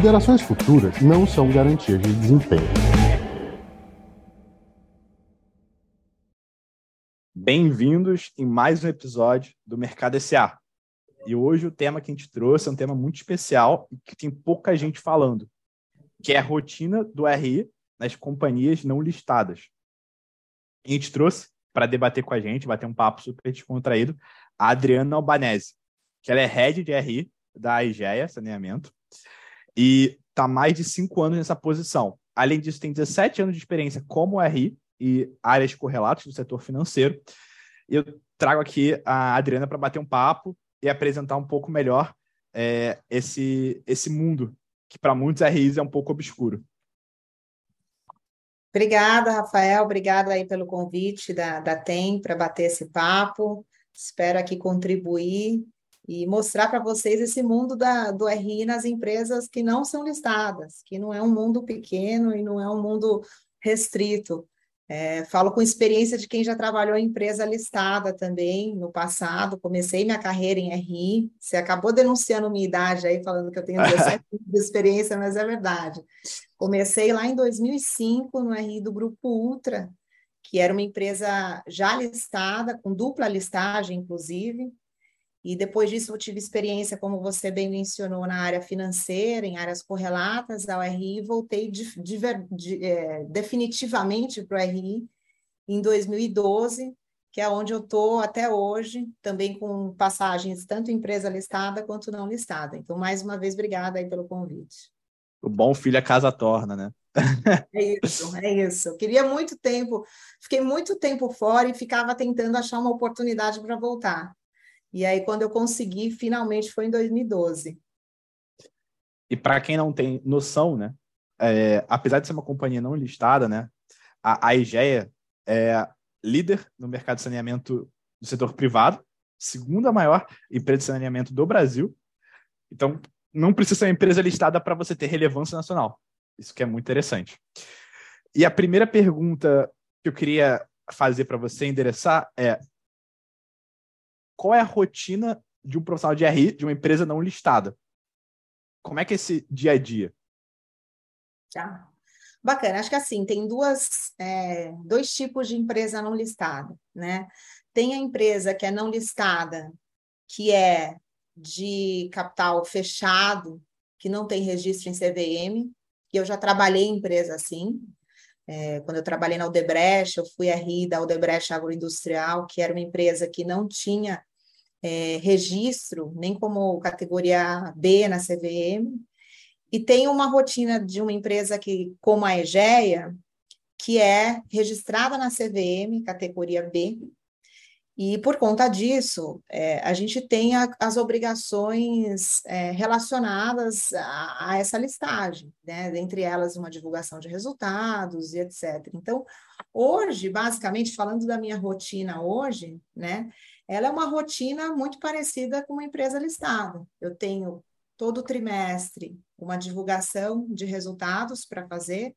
Considerações futuras não são garantias de desempenho. Bem-vindos em mais um episódio do Mercado SA. E hoje o tema que a gente trouxe é um tema muito especial e que tem pouca gente falando, que é a rotina do RI nas companhias não listadas. A gente trouxe para debater com a gente, bater um papo super descontraído, a Adriana Albanese, que ela é head de RI da IGEA, Saneamento, e está mais de cinco anos nessa posição. Além disso, tem 17 anos de experiência como RI e áreas correlatas do setor financeiro. Eu trago aqui a Adriana para bater um papo e apresentar um pouco melhor é, esse, esse mundo, que para muitos RIs é um pouco obscuro. Obrigada, Rafael. Obrigada aí pelo convite da, da TEM para bater esse papo. Espero aqui contribuir e mostrar para vocês esse mundo da, do RI nas empresas que não são listadas, que não é um mundo pequeno e não é um mundo restrito. É, falo com experiência de quem já trabalhou em empresa listada também no passado. Comecei minha carreira em RI. Você acabou denunciando minha idade aí, falando que eu tenho 17 anos de experiência, mas é verdade. Comecei lá em 2005 no RI do Grupo Ultra, que era uma empresa já listada, com dupla listagem, inclusive. E depois disso eu tive experiência, como você bem mencionou, na área financeira, em áreas correlatas ao RI, voltei de, de, de, é, definitivamente para o RI em 2012, que é onde eu estou até hoje, também com passagens tanto empresa listada quanto não listada. Então, mais uma vez, obrigada aí pelo convite. O bom filho a casa torna, né? é isso, é isso. Eu queria muito tempo, fiquei muito tempo fora e ficava tentando achar uma oportunidade para voltar. E aí, quando eu consegui, finalmente foi em 2012. E para quem não tem noção, né? É, apesar de ser uma companhia não listada, né? A, a IGEA é líder no mercado de saneamento do setor privado, segunda maior empresa de saneamento do Brasil. Então, não precisa ser uma empresa listada para você ter relevância nacional. Isso que é muito interessante. E a primeira pergunta que eu queria fazer para você endereçar é qual é a rotina de um profissional de RI de uma empresa não listada? Como é que é esse dia a dia? Tá. Bacana, acho que assim, tem duas, é, dois tipos de empresa não listada, né? Tem a empresa que é não listada, que é de capital fechado, que não tem registro em CVM, e eu já trabalhei em empresa assim. É, quando eu trabalhei na Odebrecht, eu fui RI da Odebrecht Agroindustrial, que era uma empresa que não tinha é, registro, nem como categoria B na CVM, e tem uma rotina de uma empresa que, como a Egeia, que é registrada na CVM, categoria B, e por conta disso, é, a gente tem a, as obrigações é, relacionadas a, a, essa listagem, né? Entre elas, uma divulgação de resultados e etc. Então, hoje, basicamente, falando da minha rotina hoje, né? Ela é uma rotina muito parecida com uma empresa listada. Eu tenho todo trimestre uma divulgação de resultados para fazer,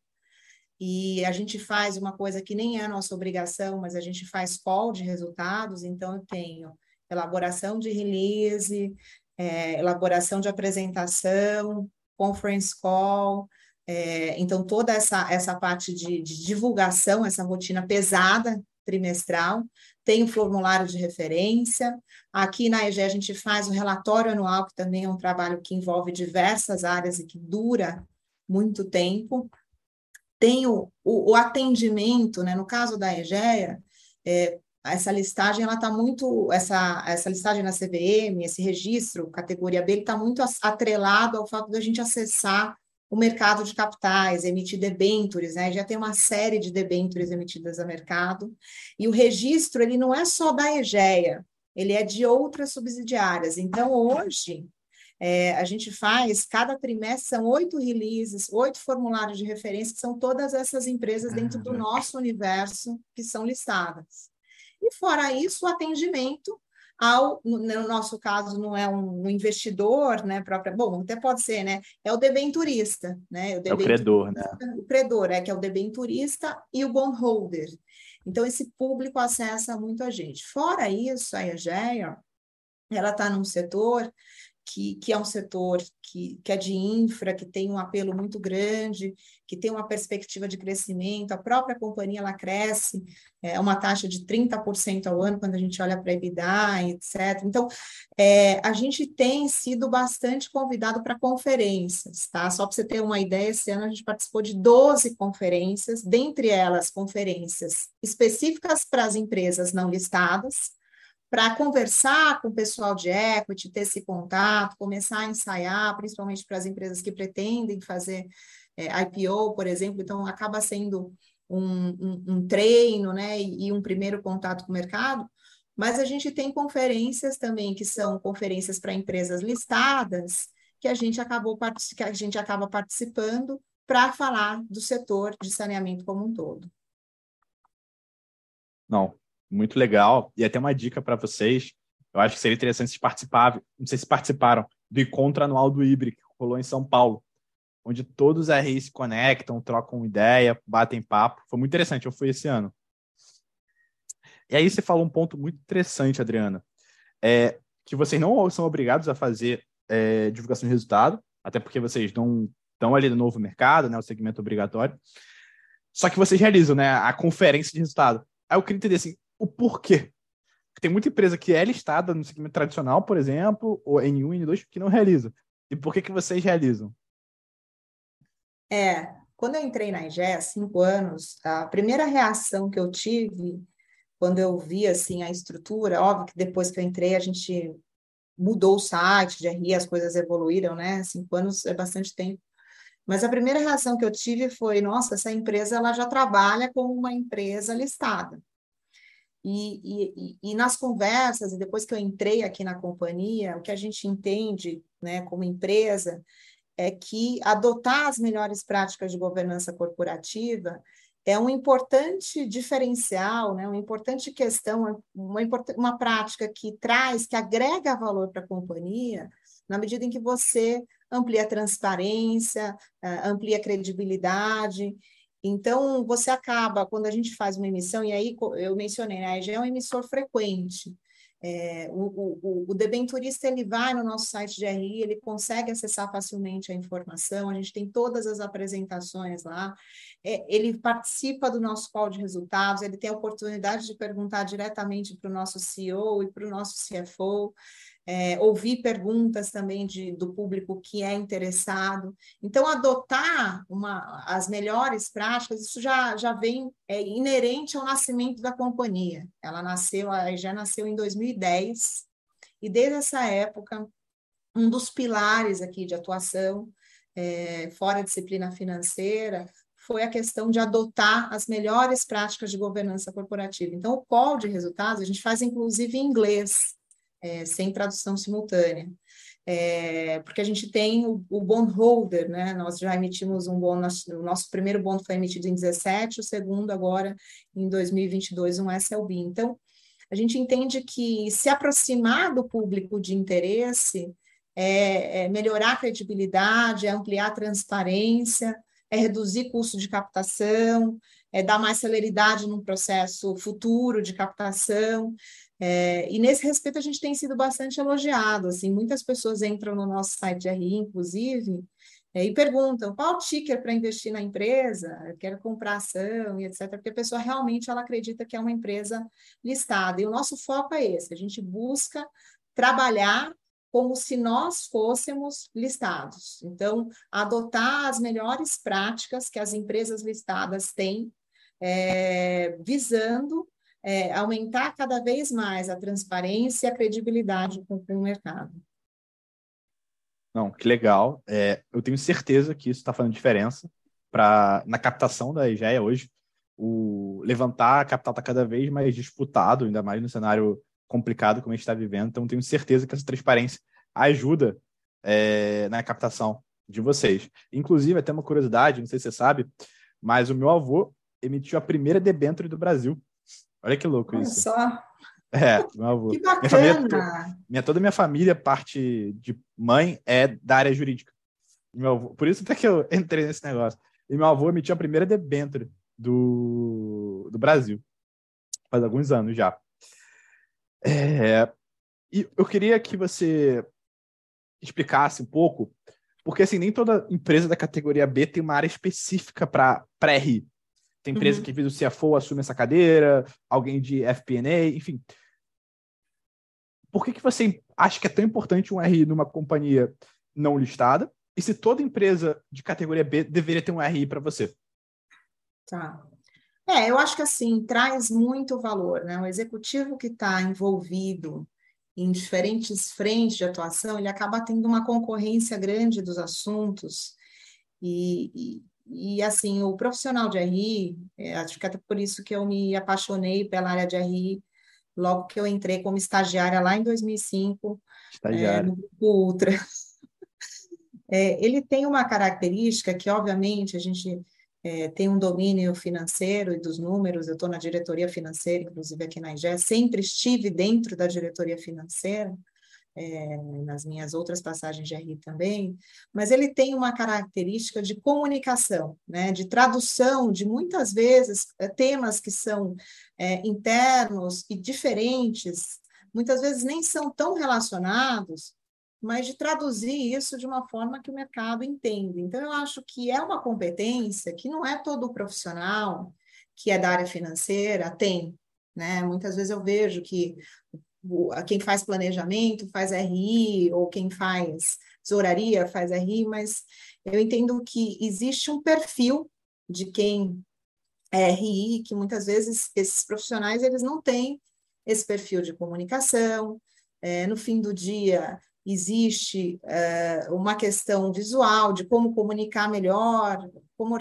e a gente faz uma coisa que nem é nossa obrigação, mas a gente faz call de resultados, então eu tenho elaboração de release, é, elaboração de apresentação, conference call, é, então toda essa, essa parte de, de divulgação, essa rotina pesada trimestral, tem o formulário de referência. Aqui na EGE a gente faz o relatório anual, que também é um trabalho que envolve diversas áreas e que dura muito tempo. Tem o, o, o atendimento, né? no caso da EGEA, é, essa listagem ela está muito essa essa listagem na CVM esse registro categoria B está muito atrelado ao fato da gente acessar o mercado de capitais, emitir debêntures, né? Já tem uma série de debêntures emitidas a mercado. E o registro, ele não é só da EGEA, ele é de outras subsidiárias. Então, hoje, é, a gente faz, cada trimestre, são oito releases, oito formulários de referência, que são todas essas empresas dentro do nosso universo que são listadas. E fora isso, o atendimento ao, no nosso caso, não é um, investidor, né, própria, bom, até pode ser, né, é o debenturista, né, o, é o credor, né, o credor, é que é o debenturista e o bondholder. Então, esse público acessa muito a gente. Fora isso, a EGEA, ela está num setor que, que é um setor que, que é de infra, que tem um apelo muito grande, que tem uma perspectiva de crescimento, a própria companhia ela cresce, é uma taxa de 30% ao ano quando a gente olha para a EBITDA, etc. Então, é, a gente tem sido bastante convidado para conferências, tá? Só para você ter uma ideia, esse ano a gente participou de 12 conferências, dentre elas conferências específicas para as empresas não listadas, para conversar com o pessoal de equity, ter esse contato, começar a ensaiar, principalmente para as empresas que pretendem fazer é, IPO, por exemplo, então acaba sendo um, um, um treino, né, e, e um primeiro contato com o mercado, mas a gente tem conferências também que são conferências para empresas listadas, que a gente acabou que a gente acaba participando para falar do setor de saneamento como um todo. Não, muito legal. E até uma dica para vocês. Eu acho que seria interessante se participar, não sei se participaram, do encontro anual do IBRI, que rolou em São Paulo, onde todos os RIs se conectam, trocam ideia, batem papo. Foi muito interessante, eu fui esse ano. E aí você falou um ponto muito interessante, Adriana, é que vocês não são obrigados a fazer é, divulgação de resultado, até porque vocês não estão ali no novo mercado, né, o segmento obrigatório. Só que vocês realizam, né, a conferência de resultado. Aí eu queria entender assim, o porquê. Tem muita empresa que é listada no segmento tradicional, por exemplo, ou N1 e N2, que não realiza. E por que, que vocês realizam? É, quando eu entrei na IGE há cinco anos, a primeira reação que eu tive quando eu vi assim a estrutura, óbvio que depois que eu entrei a gente mudou o site de RI, as coisas evoluíram, né? Cinco anos é bastante tempo. Mas a primeira reação que eu tive foi, nossa, essa empresa ela já trabalha como uma empresa listada. E, e, e, nas conversas, e depois que eu entrei aqui na companhia, o que a gente entende né, como empresa é que adotar as melhores práticas de governança corporativa é um importante diferencial, né, uma importante questão, uma, uma prática que traz, que agrega valor para a companhia, na medida em que você amplia a transparência, eh, amplia a credibilidade então, você acaba, quando a gente faz uma emissão, e aí eu mencionei, né, EGE é um emissor frequente. É, o, o, o, debenturista ele vai no nosso site de RI, ele consegue acessar facilmente a informação, a gente tem todas as apresentações lá, é, ele participa do nosso call de resultados, ele tem a oportunidade de perguntar diretamente para o nosso CEO e para o nosso CFO é, ouvir perguntas também de, do público que é interessado. Então, adotar uma, as melhores práticas, isso já, já vem é, inerente ao nascimento da companhia. Ela nasceu, já nasceu em 2010, e desde essa época, um dos pilares aqui de atuação, é, fora a disciplina financeira, foi a questão de adotar as melhores práticas de governança corporativa. Então, o call de resultados a gente faz inclusive em inglês, é, sem tradução simultânea. É, porque a gente tem o, o bondholder, né? Nós já emitimos um bond, o nosso primeiro bond foi emitido em 17, o segundo agora em 2022, um SLB. Então, a gente entende que se aproximar do público de interesse é, é melhorar a credibilidade, é ampliar a transparência, é reduzir custo de captação, é dar mais celeridade num processo futuro de captação. É, e nesse respeito a gente tem sido bastante elogiado, assim, muitas pessoas entram no nosso site de RI, inclusive, é, e perguntam qual ticker para investir na empresa, eu quero comprar ação e etc, porque a pessoa realmente ela acredita que é uma empresa listada, e o nosso foco é esse, a gente busca trabalhar como se nós fôssemos listados. Então, adotar as melhores práticas que as empresas listadas têm, é, visando é, aumentar cada vez mais a transparência e a credibilidade com o mercado. Não, que legal. É, eu tenho certeza que isso está fazendo diferença para na captação da EGEA hoje. O levantar a capital está cada vez mais disputado, ainda mais no cenário complicado como a gente está vivendo. Então, tenho certeza que essa transparência ajuda é, na captação de vocês. Inclusive, até uma curiosidade, não sei se você sabe, mas o meu avô emitiu a primeira debênture do Brasil. Olha que louco Olha isso. só. É, meu avô. Que bacana. Minha, família, minha, toda minha família, parte de mãe, é da área jurídica. Meu avô, por isso até que eu entrei nesse negócio. E meu avô emitiu a primeira debênture do, do Brasil. Faz alguns anos já. É, e eu queria que você explicasse um pouco, porque assim, nem toda empresa da categoria B tem uma área específica para RI. Tem empresa uhum. que, às o CFO assume essa cadeira, alguém de FP&A, enfim. Por que, que você acha que é tão importante um RI numa companhia não listada? E se toda empresa de categoria B deveria ter um RI para você? Tá. É, eu acho que assim, traz muito valor, né? O executivo que está envolvido em diferentes frentes de atuação, ele acaba tendo uma concorrência grande dos assuntos, e, e, e assim, o profissional de RI, é, acho que até por isso que eu me apaixonei pela área de RI, logo que eu entrei como estagiária lá em 2005, é, no Grupo Ultra. É, ele tem uma característica que, obviamente, a gente é, tem um domínio financeiro e dos números, eu estou na diretoria financeira, inclusive aqui na IGE, sempre estive dentro da diretoria financeira, é, nas minhas outras passagens de RI também, mas ele tem uma característica de comunicação, né, de tradução de muitas vezes é, temas que são é, internos e diferentes, muitas vezes nem são tão relacionados, mas de traduzir isso de uma forma que o mercado entenda. Então, eu acho que é uma competência que não é todo profissional que é da área financeira tem. Né? Muitas vezes eu vejo que quem faz planejamento faz RI, ou quem faz tesouraria faz RI, mas eu entendo que existe um perfil de quem é RI, que muitas vezes esses profissionais eles não têm esse perfil de comunicação, é, no fim do dia existe é, uma questão visual de como comunicar melhor, como,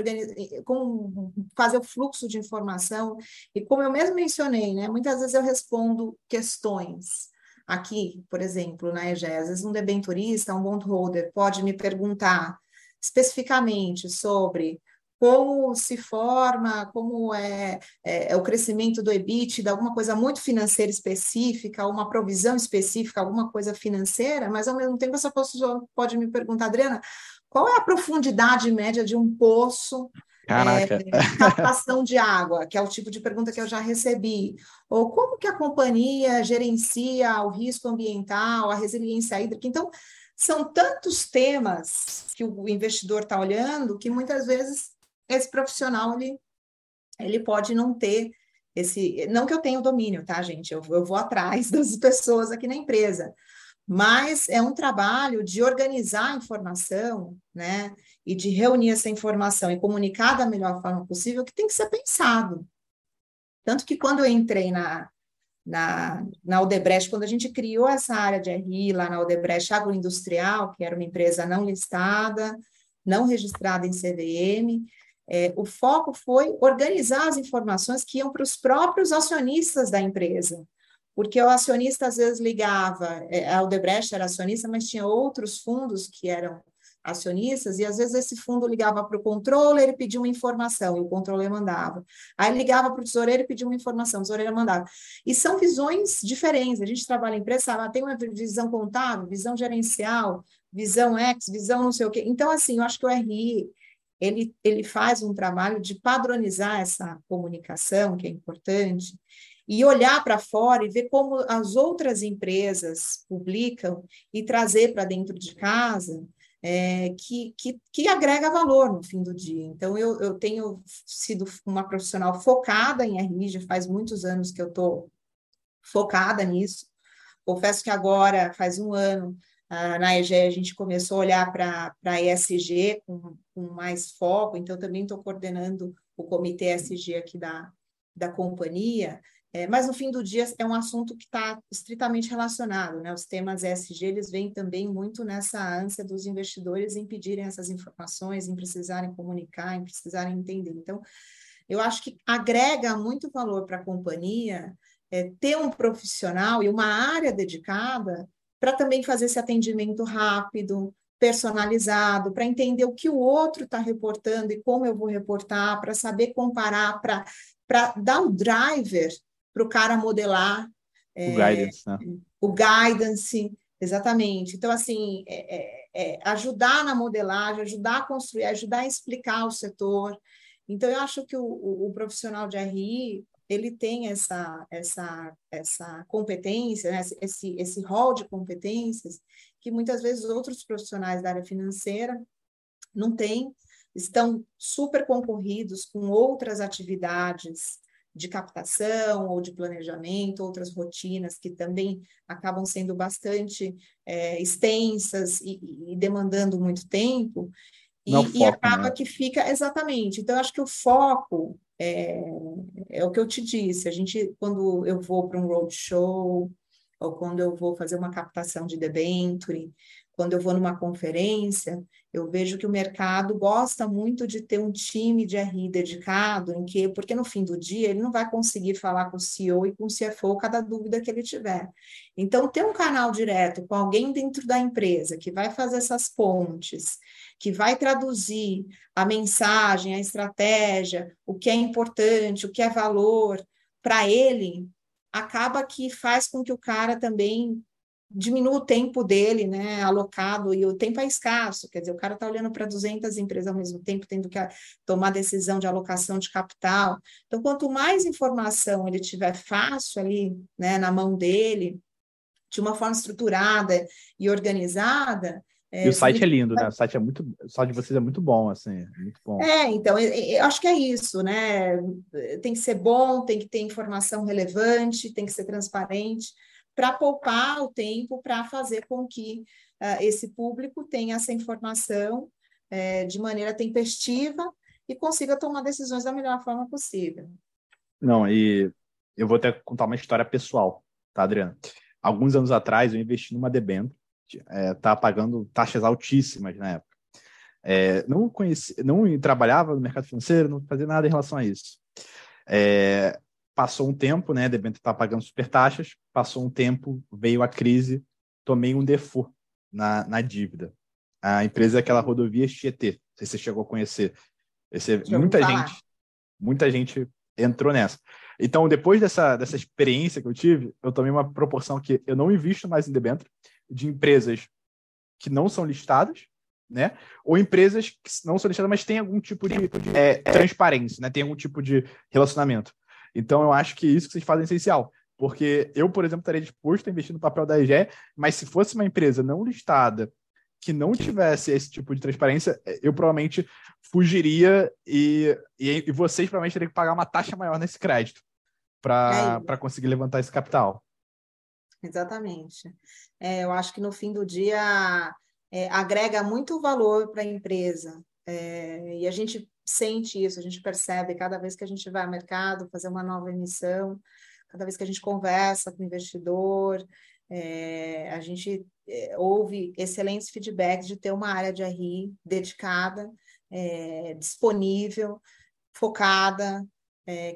como fazer o fluxo de informação, e como eu mesmo mencionei, né, muitas vezes eu respondo questões. Aqui, por exemplo, na EGE, às vezes um debenturista, um bondholder, pode me perguntar especificamente sobre como se forma, como é, é, é, o crescimento do EBIT, de alguma coisa muito financeira específica, uma provisão específica, alguma coisa financeira, mas ao mesmo tempo essa pessoa pode me perguntar, Adriana, qual é a profundidade média de um poço Caraca. É, captação de água, que é o tipo de pergunta que eu já recebi. Ou como que a companhia gerencia o risco ambiental, a resiliência hídrica. Então, são tantos temas que o investidor está olhando que muitas vezes esse profissional ele, ele pode não ter esse. Não que eu tenha o domínio, tá, gente? Eu, eu vou atrás das pessoas aqui na empresa. Mas é um trabalho de organizar a informação, né? E de reunir essa informação e comunicar da melhor forma possível, que tem que ser pensado. Tanto que quando eu entrei na, na, na Odebrecht, quando a gente criou essa área de RI lá na Odebrecht Agroindustrial, que era uma empresa não listada, não registrada em CVM, é, o foco foi organizar as informações que iam para os próprios acionistas da empresa, porque o acionista às vezes ligava, é, a Aldebrecht era acionista, mas tinha outros fundos que eram acionistas, e às vezes esse fundo ligava para o controller e pedia uma informação, e o controller mandava. Aí ligava para o tesoureiro e pedia uma informação, o tesoureiro mandava. E são visões diferentes, a gente trabalha em empresa, ela tem uma visão contábil, visão gerencial, visão X, visão não sei o quê. Então, assim, eu acho que o RI, ele, ele faz um trabalho de padronizar essa comunicação, que é importante, e olhar para fora e ver como as outras empresas publicam e trazer para dentro de casa é, que, que, que, agrega valor no fim do dia. Então, eu, eu tenho sido uma profissional focada em RI, já faz muitos anos que eu estou focada nisso. Confesso que agora, faz um ano, na EGE a gente começou a olhar para a ESG com, com, mais foco, então também estou coordenando o comitê ESG aqui da, da companhia, é, mas no fim do dia é um assunto que está estritamente relacionado, né? Os temas ESG, eles vêm também muito nessa ânsia dos investidores em pedirem essas informações, em precisarem comunicar, em precisarem entender. Então, eu acho que agrega muito valor para a companhia é, ter um profissional e uma área dedicada para também fazer esse atendimento rápido, personalizado, para entender o que o outro está reportando e como eu vou reportar, para saber comparar, para dar o driver para o cara modelar. O é, guidance, né? O guidance, exatamente. Então, assim, é, é, é, ajudar na modelagem, ajudar a construir, ajudar a explicar o setor. Então, eu acho que o, o, o profissional de RI, ele tem essa, essa, essa competência, né? esse, esse rol de competências que muitas vezes outros profissionais da área financeira não têm, estão super concorridos com outras atividades de captação ou de planejamento, outras rotinas que também acabam sendo bastante é, extensas e, e, demandando muito tempo, e, foco, e acaba né? que fica exatamente. Então, acho que o foco é, é, o que eu te disse. A gente, quando eu vou para um roadshow, ou quando eu vou fazer uma captação de debenture, quando eu vou numa conferência, eu vejo que o mercado gosta muito de ter um time de RI dedicado, em que, porque no fim do dia ele não vai conseguir falar com o CEO e com o CFO cada dúvida que ele tiver. Então, ter um canal direto com alguém dentro da empresa que vai fazer essas pontes, que vai traduzir a mensagem, a estratégia, o que é importante, o que é valor para ele, acaba que faz com que o cara também diminua o tempo dele, né, alocado, e o tempo é escasso, quer dizer, o cara está olhando para 200 empresas ao mesmo tempo, tendo que tomar decisão de alocação de capital. Então, quanto mais informação ele tiver fácil ali, né, na mão dele, de uma forma estruturada e organizada, é, e o site é lindo, né? O site é muito, o site de vocês é muito bom, assim, muito bom. É, então, eu acho que é isso, né? Tem que ser bom, tem que ter informação relevante, tem que ser transparente, para poupar o tempo para fazer com que uh, esse público tenha essa informação uh, de maneira tempestiva e consiga tomar decisões da melhor forma possível. Não, e eu vou até contar uma história pessoal, tá, Adriana? Alguns anos atrás, eu investi numa debênture é, tá pagando taxas altíssimas na época. É, não conheci, não trabalhava no mercado financeiro, não fazia nada em relação a isso. É, passou um tempo, né? Debênture está pagando super taxas. Passou um tempo, veio a crise, tomei um default na, na dívida. A empresa é aquela rodovia Tietê. Não sei se você chegou a conhecer. Esse, muita gente, muita gente entrou nessa. Então, depois dessa, dessa experiência que eu tive, eu tomei uma proporção que eu não invisto mais em debênture de empresas que não são listadas, né? Ou empresas que não são listadas, mas têm algum tipo de é, transparência, né? Tem algum tipo de relacionamento. Então, eu acho que isso que vocês fazem é essencial. Porque eu, por exemplo, estaria disposto a investir no papel da EGE, mas se fosse uma empresa não listada, que não tivesse esse tipo de transparência, eu provavelmente fugiria e, e, e vocês provavelmente teriam que pagar uma taxa maior nesse crédito para é conseguir levantar esse capital. Exatamente. É, eu acho que no fim do dia é, agrega muito valor para a empresa. É, e a gente sente isso, a gente percebe cada vez que a gente vai ao mercado fazer uma nova emissão, cada vez que a gente conversa com o investidor, é, a gente é, ouve excelentes feedbacks de ter uma área de RI dedicada, é, disponível, focada,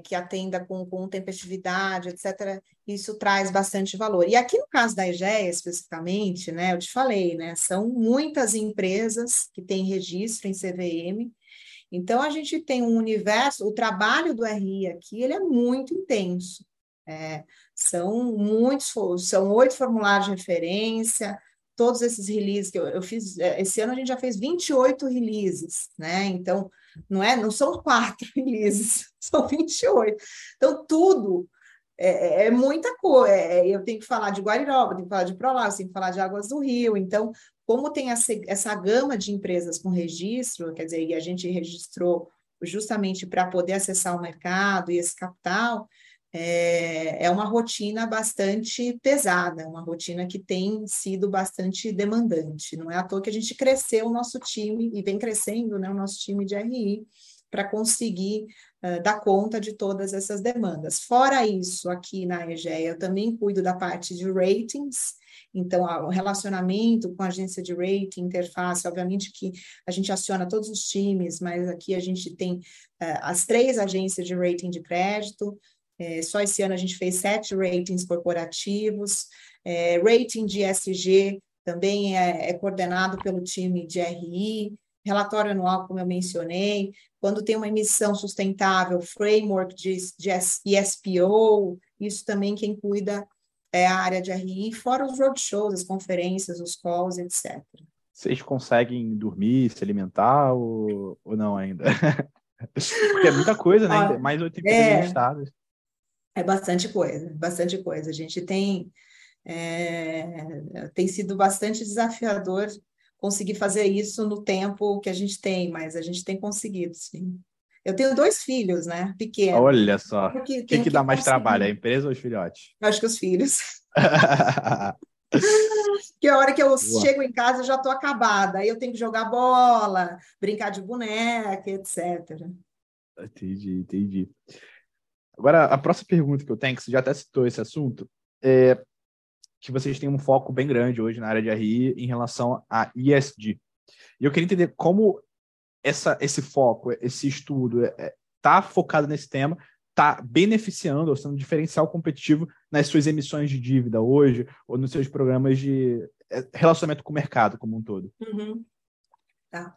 que atenda com, com tempestividade, etc., isso traz bastante valor. E aqui no caso da EGEA, especificamente, né, eu te falei, né, são muitas empresas que têm registro em CVM, então a gente tem um universo, o trabalho do RI aqui, ele é muito intenso. É, são muitos, são oito formulários de referência, todos esses releases que eu, eu, fiz, é, esse ano a gente já fez 28 releases, né? Então, não é, não são quatro releases, são 28. Então, tudo é, é, é muita coisa. É, é, eu tenho que falar de Guariroba, tenho que falar de Prolapso, tenho que falar de Águas do Rio. Então, como tem essa, gama de empresas com registro, quer dizer, e a gente registrou justamente para poder acessar o mercado e esse capital, é, é uma rotina bastante pesada, uma rotina que tem sido bastante demandante. Não é à toa que a gente cresceu o nosso time e vem crescendo né, o nosso time de RI para conseguir uh, dar conta de todas essas demandas. Fora isso, aqui na EGEA, eu também cuido da parte de ratings, então, o relacionamento com a agência de rating, interface, obviamente que a gente aciona todos os times, mas aqui a gente tem uh, as três agências de rating de crédito, é, só esse ano a gente fez sete ratings corporativos. É, rating de SG também é, é, coordenado pelo time de RI. Relatório anual, como eu mencionei. Quando tem uma emissão sustentável, framework de, de ESPO, isso também quem cuida é a área de RI, fora os roadshows, as conferências, os calls, etc. Vocês conseguem dormir, se alimentar ou, ou não ainda? Porque é muita coisa, né? Mais 80 é, estados. É bastante coisa, bastante coisa. A gente tem É, tem sido bastante desafiador conseguir fazer isso no tempo que a gente tem, mas a gente tem conseguido, sim. Eu tenho dois filhos, né? Pequenos. Olha só. O que, que, que, dá mais trabalho, a empresa ou os filhotes? Eu acho que os filhos. que a hora que eu Boa. chego em casa eu já estou acabada. Aí eu tenho que jogar bola, brincar de boneca, etc. Entendi, entendi. Agora, a próxima pergunta que eu tenho, que você já até citou esse assunto, é que vocês têm um foco bem grande hoje na área de RI em relação a ESG. E eu queria entender como essa, esse foco, esse estudo está é, tá focado nesse tema, está beneficiando ou sendo um diferencial competitivo nas suas emissões de dívida hoje ou nos seus programas de é, relacionamento com o mercado como um todo. Uhum. Tá,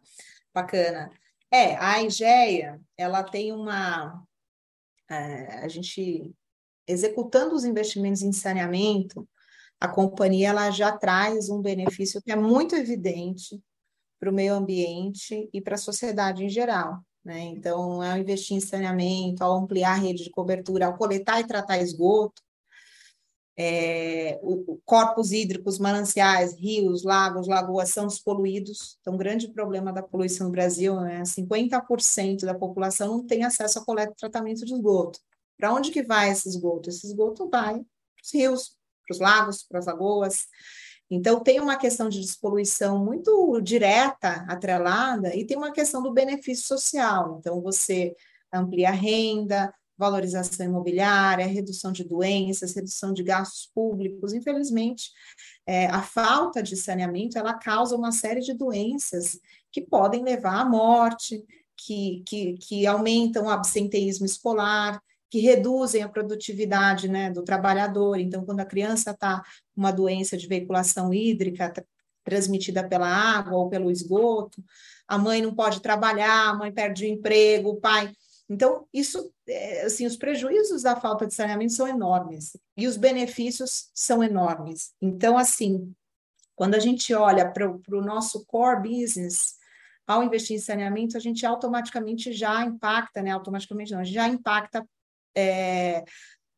bacana. É, a Engeia, ela tem uma... É, a gente, executando os investimentos em saneamento, a companhia ela já traz um benefício que é muito evidente para o meio ambiente e para a sociedade em geral. Né? Então, ao investir em saneamento, ao ampliar a rede de cobertura, ao coletar e tratar esgoto, é, o, corpos hídricos, mananciais, rios, lagos, lagoas são despoluídos. Então, grande problema da poluição no Brasil né? 50% da população não tem acesso ao coleta e tratamento de esgoto. Para onde que vai esse esgoto? Esse esgoto vai para os rios, para os lagos, para as lagoas. Então, tem uma questão de despoluição muito direta, atrelada, e tem uma questão do benefício social. Então, você amplia a renda, valorização imobiliária, redução de doenças, redução de gastos públicos. Infelizmente, é, a falta de saneamento ela causa uma série de doenças que podem levar à morte, que, que, que aumentam o absenteísmo escolar, que reduzem a produtividade né, do trabalhador. Então, quando a criança está com uma doença de veiculação hídrica transmitida pela água ou pelo esgoto, a mãe não pode trabalhar, a mãe perde o emprego, o pai. Então, isso, é, assim, os prejuízos da falta de saneamento são enormes e os benefícios são enormes. Então, assim, quando a gente olha para o nosso core business, ao investir em saneamento, a gente automaticamente já impacta, né? Automaticamente não, já impacta é,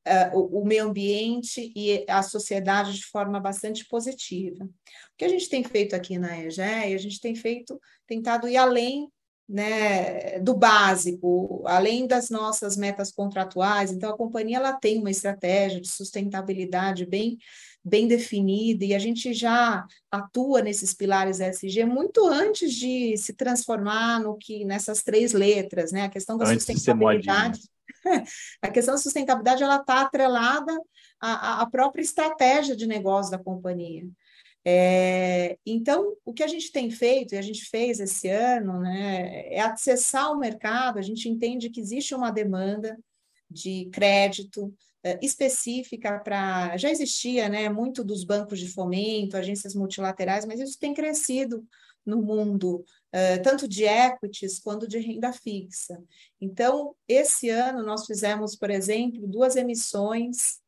é, o, o, meio ambiente e a sociedade de forma bastante positiva. O que a gente tem feito aqui na EGE, a gente tem feito, tentado ir além né, do básico, além das nossas metas contratuais. Então, a companhia ela tem uma estratégia de sustentabilidade bem bem definida e a gente já atua nesses pilares ESG muito antes de se transformar no que nessas três letras, né? A questão da antes sustentabilidade a questão da sustentabilidade ela está atrelada à, à, própria estratégia de negócio da companhia. É, então, o que a gente tem feito, e a gente fez esse ano, né, é acessar o mercado, a gente entende que existe uma demanda de crédito é, específica para. Já existia né, muito dos bancos de fomento, agências multilaterais, mas isso tem crescido no mundo, uh, tanto de equities quanto de renda fixa. Então, esse ano nós fizemos, por exemplo, duas emissões,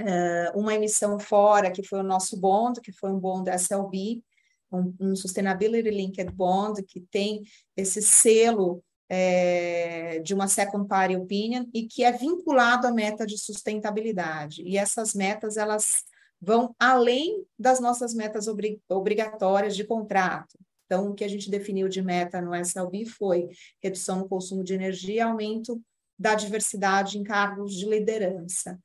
uh, uma emissão fora, que foi o nosso bond, que foi um bond SLB, um, um Sustainability Linked Bond, que tem esse selo é, de uma second party opinion e que é vinculado à meta de sustentabilidade. E essas metas, elas vão além das nossas metas obri obrigatórias de contrato. Então, o que a gente definiu de meta no SLB foi redução no consumo de energia aumento da diversidade em cargos de liderança.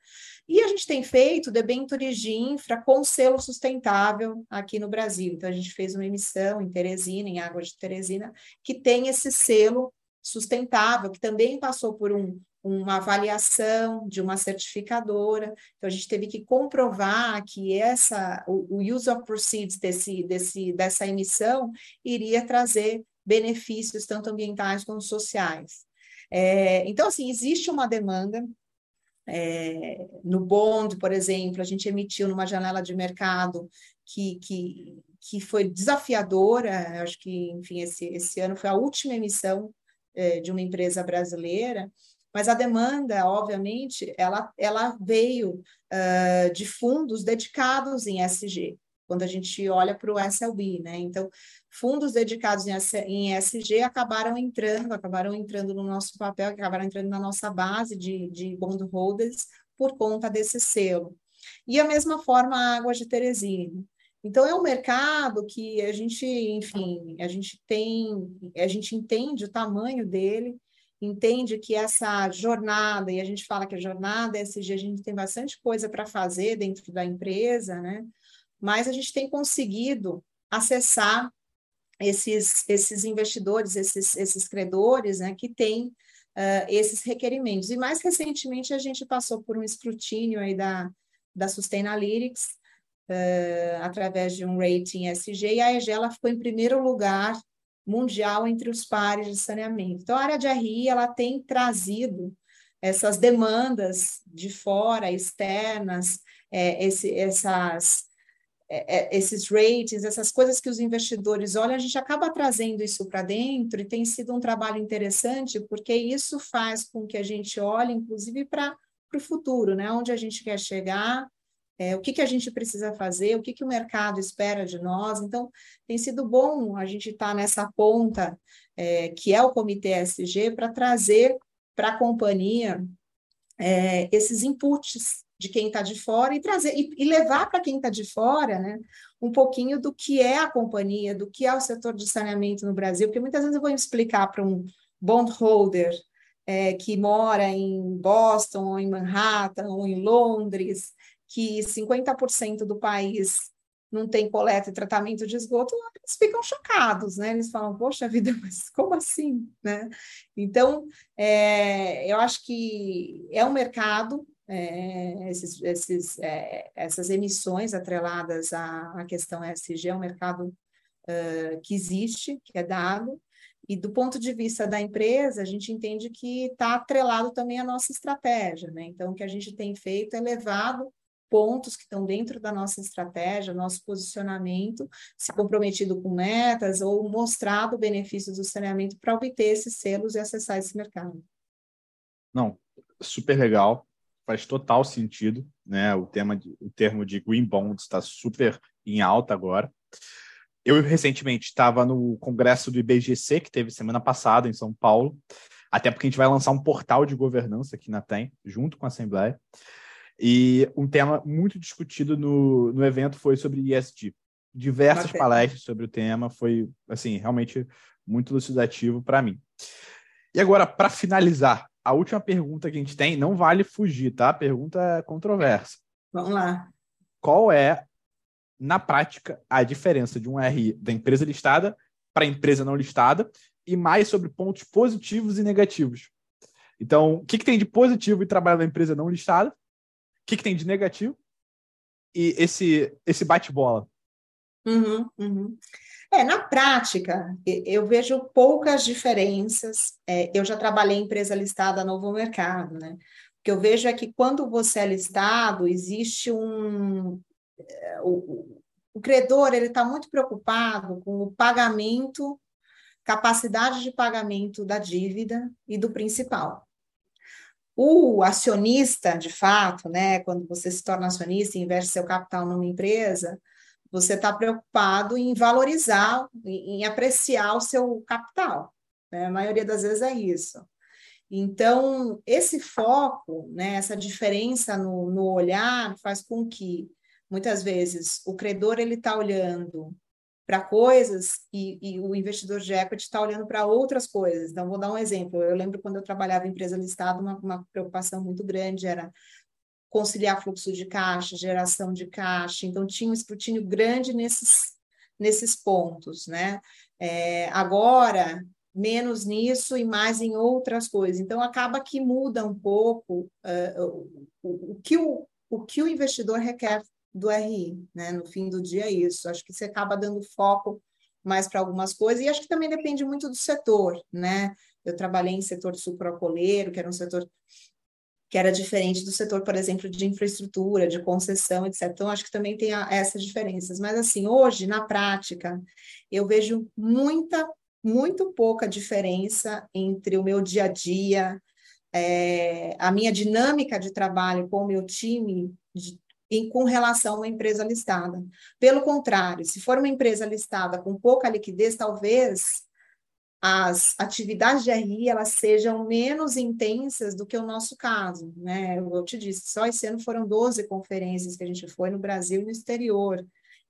E a gente tem feito debentures de infra com selo sustentável aqui no Brasil. Então, a gente fez uma emissão em Teresina, em Água de Teresina, que tem esse selo sustentável, que também passou por um, uma avaliação de uma certificadora. Então, a gente teve que comprovar que essa, o, o use of proceeds desse, desse, dessa emissão iria trazer benefícios tanto ambientais quanto sociais. É, então, assim, existe uma demanda. É, no bond, por exemplo, a gente emitiu numa janela de mercado que, que, que foi desafiadora. Acho que, enfim, esse, esse ano foi a última emissão é, de uma empresa brasileira mas a demanda, obviamente, ela, ela veio uh, de fundos dedicados em SG, quando a gente olha para o SLB, né? Então, fundos dedicados em, SG acabaram entrando, acabaram entrando no nosso papel, acabaram entrando na nossa base de, de bondholders por conta desse selo. E a mesma forma a água de Teresina. Então é um mercado que a gente, enfim, a gente tem, a gente entende o tamanho dele, entende que essa jornada, e a gente fala que a jornada SG, a gente tem bastante coisa para fazer dentro da empresa, né? Mas a gente tem conseguido acessar esses, esses investidores, esses, esses credores, né, que têm uh, esses requerimentos. E mais recentemente a gente passou por um escrutínio aí da, da Sustainalytics, uh, através de um rating SG, e a EGELA ficou em primeiro lugar mundial entre os pares de saneamento. Então, a área de RI ela tem trazido essas demandas de fora, externas, é, esse, essas, é, é, esses ratings, essas coisas que os investidores olham, a gente acaba trazendo isso para dentro e tem sido um trabalho interessante, porque isso faz com que a gente olhe, inclusive, para o futuro, né? onde a gente quer chegar, é, o que, que a gente precisa fazer, o que, que o mercado espera de nós. Então, tem sido bom a gente estar tá nessa ponta, é, que é o Comitê SG, para trazer para a companhia é, esses inputs de quem está de fora e trazer e, e levar para quem está de fora, né, um pouquinho do que é a companhia, do que é o setor de saneamento no Brasil, porque muitas vezes eu vou explicar para um bondholder é, que mora em Boston, ou em Manhattan, ou em Londres, que 50% do país não tem coleta e tratamento de esgoto, eles ficam chocados, né? Eles falam, poxa vida, mas como assim, né? Então, é, eu acho que é um mercado, é, esses, esses, é, essas emissões atreladas à, à questão ESG é um mercado uh, que existe, que é dado, e do ponto de vista da empresa, a gente entende que está atrelado também à nossa estratégia, né? Então, o que a gente tem feito é levado pontos que estão dentro da nossa estratégia, nosso posicionamento, se comprometido com metas ou mostrado benefícios do saneamento para obter esses selos e acessar esse mercado. Não, super legal, faz total sentido, né? O tema, de, o termo de green bonds está super em alta agora. Eu recentemente estava no congresso do IBGC que teve semana passada em São Paulo, até porque a gente vai lançar um portal de governança aqui na TEM, junto com a Assembleia. E um tema muito discutido no, no evento foi sobre ESG. Diversas palestras sobre o tema, foi, assim, realmente muito elucidativo para mim. E agora, para finalizar, a última pergunta que a gente tem, não vale fugir, tá? A pergunta é controversa. Vamos lá. Qual é, na prática, a diferença de um RI da empresa listada para a empresa não listada e mais sobre pontos positivos e negativos? Então, o que, que tem de positivo em trabalhar na empresa não listada que, que tem de negativo e esse, esse bate-bola. Uhum, uhum. É, na prática, eu vejo poucas diferenças. É, eu já trabalhei em empresa listada Novo Mercado, né? O que eu vejo é que quando você é listado, existe um. É, o, o credor ele está muito preocupado com o pagamento, capacidade de pagamento da dívida e do principal. O acionista, de fato, né, quando você se torna acionista e investe seu capital numa empresa, você está preocupado em valorizar, em, apreciar o seu capital. Né? A maioria das vezes é isso. Então, esse foco, né, essa diferença no, no olhar, faz com que, muitas vezes, o credor ele está olhando para coisas e, e, o investidor de equity está olhando para outras coisas. Então, vou dar um exemplo. Eu lembro quando eu trabalhava em empresa listada, uma, uma preocupação muito grande era conciliar fluxo de caixa, geração de caixa. Então, tinha um escrutínio grande nesses, nesses pontos, né? É, agora, menos nisso e mais em outras coisas. Então, acaba que muda um pouco uh, o, o, o, que o, o que o investidor requer do RI, né? No fim do dia é isso. Acho que você acaba dando foco mais para algumas coisas, e acho que também depende muito do setor, né? Eu trabalhei em setor sucroalcooleiro, que era um setor que era diferente do setor, por exemplo, de infraestrutura, de concessão, etc. Então, acho que também tem a, essas diferenças. Mas, assim, hoje, na prática, eu vejo muita, muito pouca diferença entre o meu dia a dia, é, a minha dinâmica de trabalho com o meu time de em, com relação a uma empresa listada. Pelo contrário, se for uma empresa listada com pouca liquidez, talvez as atividades de RI elas sejam menos intensas do que o nosso caso, né? Eu te disse, só esse ano foram 12 conferências que a gente foi no Brasil e no exterior,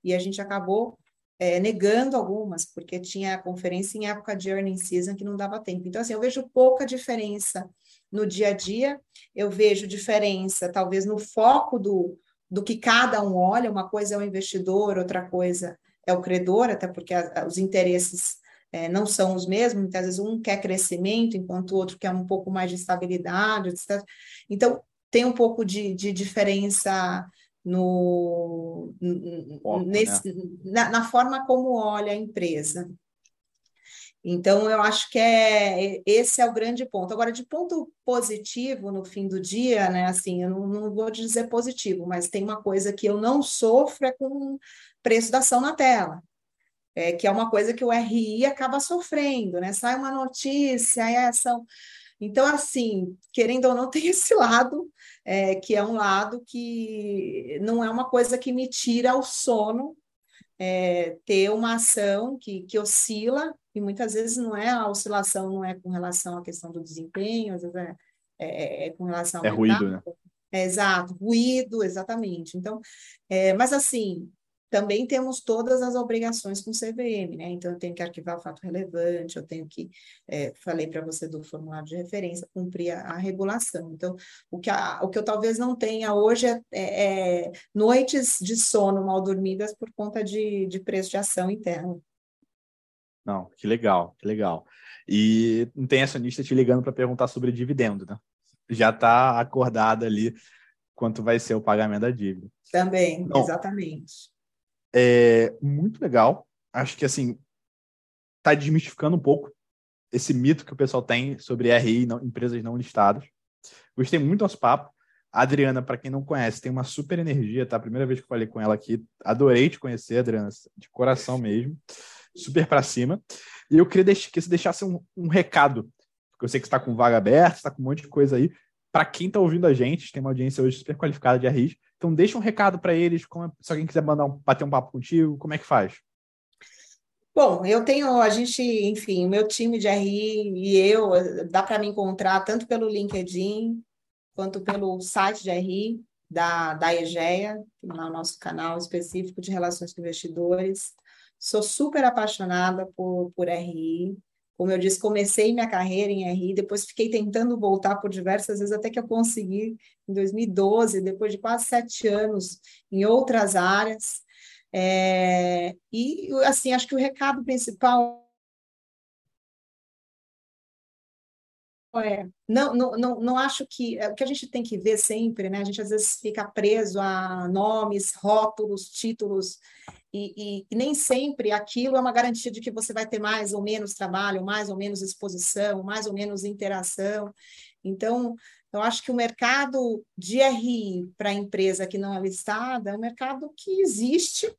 e a gente acabou é, negando algumas, porque tinha conferência em época de earning season que não dava tempo. Então, assim, eu vejo pouca diferença no dia a dia, eu vejo diferença, talvez, no foco do, do que cada um olha, uma coisa é o investidor, outra coisa é o credor, até porque a, os interesses é, não são os mesmos, muitas vezes um quer crescimento, enquanto o outro quer um pouco mais de estabilidade, etc. Então, tem um pouco de, de diferença no, Foco, nesse, né? na, na, forma como olha a empresa. Então, eu acho que é, esse é o grande ponto. Agora, de ponto positivo no fim do dia, né? Assim, eu não, não vou dizer positivo, mas tem uma coisa que eu não sofro é com preço da ação na tela é, que é uma coisa que o RI acaba sofrendo, né? Sai uma notícia, aí é ação. Então, assim, querendo ou não, tem esse lado, é, que é um lado que não é uma coisa que me tira o sono, é, ter uma ação que, que oscila, e muitas vezes não é a oscilação, não é com relação à questão do desempenho, às vezes é, é, é com relação ao. É ruído, né? É, exato, ruído, exatamente. Então, é, mas assim, também temos todas as obrigações com o CVM, né? Então, eu tenho que arquivar o fato relevante, eu tenho que, é, falei para você do formulário de referência, cumprir a, a, regulação. Então, o que, a, o que eu talvez não tenha hoje é, é, é noites de sono mal dormidas por conta de, de preço de ação interno. Não, que legal, que legal. E não tem acionista te ligando para perguntar sobre dividendo, né? Já está acordado ali quanto vai ser o pagamento da dívida. Também, Não, exatamente. É muito legal. Acho que, assim, tá desmistificando um pouco esse mito que o pessoal tem sobre RI, não, empresas não listadas. Gostei muito do nosso papo. A Adriana, para quem não conhece, tem uma super energia, tá? Primeira vez que eu falei com ela aqui. Adorei te conhecer, Adriana, de coração mesmo. Super para cima. E eu queria que você deixasse um, um recado, porque eu sei que está com vaga aberta, está com um monte de coisa aí. Para quem está ouvindo a gente, tem uma audiência hoje super qualificada de RIs, então, deixa um recado para eles, como, se alguém quiser mandar um, bater um papo contigo, como é que faz? Bom, eu tenho, a gente, enfim, o meu time de RI e eu, dá para me encontrar tanto pelo LinkedIn quanto pelo site de RI da, da EGEA, no nosso canal específico de relações com investidores. Sou super apaixonada por, por RI, como eu disse, comecei minha carreira em RI, depois fiquei tentando voltar por diversas vezes, até que eu consegui em 2012, depois de quase sete anos em outras áreas. É, e, assim, acho que o recado principal É, não, não, não, acho que. É, o que a gente tem que ver sempre, né? A gente às vezes fica preso a nomes, rótulos, títulos, e, e, e, nem sempre aquilo é uma garantia de que você vai ter mais ou menos trabalho, mais ou menos exposição, mais ou menos interação. Então, eu acho que o mercado de RI para a empresa que não é listada é um mercado que existe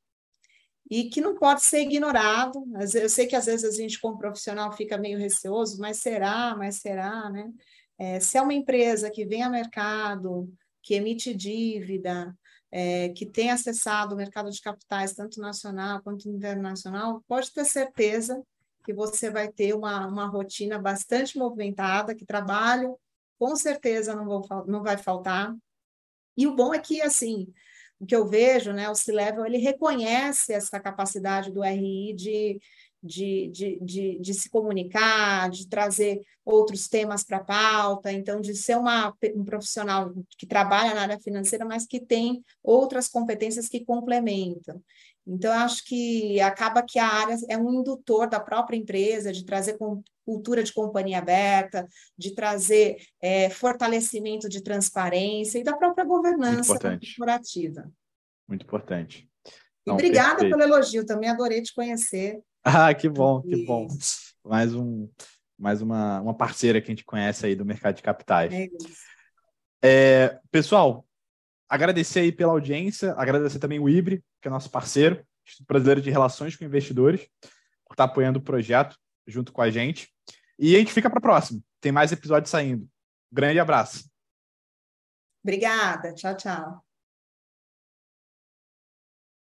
e que não pode ser ignorado. Eu sei que às vezes a gente, como profissional, fica meio receoso, mas será, mas será, né? É, se é uma empresa que vem ao mercado, que emite dívida, é, que tem acessado o mercado de capitais, tanto nacional quanto internacional, pode ter certeza que você vai ter uma, uma rotina bastante movimentada, que trabalho com certeza não, vou, não vai faltar. E o bom é que, assim, o que eu vejo, né, o C-Level, ele reconhece essa capacidade do RI de de, de, de, de, se comunicar, de trazer outros temas para a pauta, então de ser uma, um profissional que trabalha na área financeira, mas que tem outras competências que complementam. Então, acho que acaba que a área é um indutor da própria empresa, de trazer cultura de companhia aberta, de trazer é, fortalecimento de transparência e da própria governança corporativa. Muito importante. Não, e obrigada perfeito. pelo elogio, também adorei te conhecer. Ah, que bom, que bom. Mais, um, mais uma, uma parceira que a gente conhece aí do mercado de capitais. É é, pessoal, agradecer aí pela audiência, agradecer também o IBRE, que é nosso parceiro, Instituto Brasileiro de Relações com Investidores, por estar apoiando o projeto junto com a gente. E a gente fica para a próxima. Tem mais episódios saindo. Grande abraço. Obrigada. Tchau, tchau.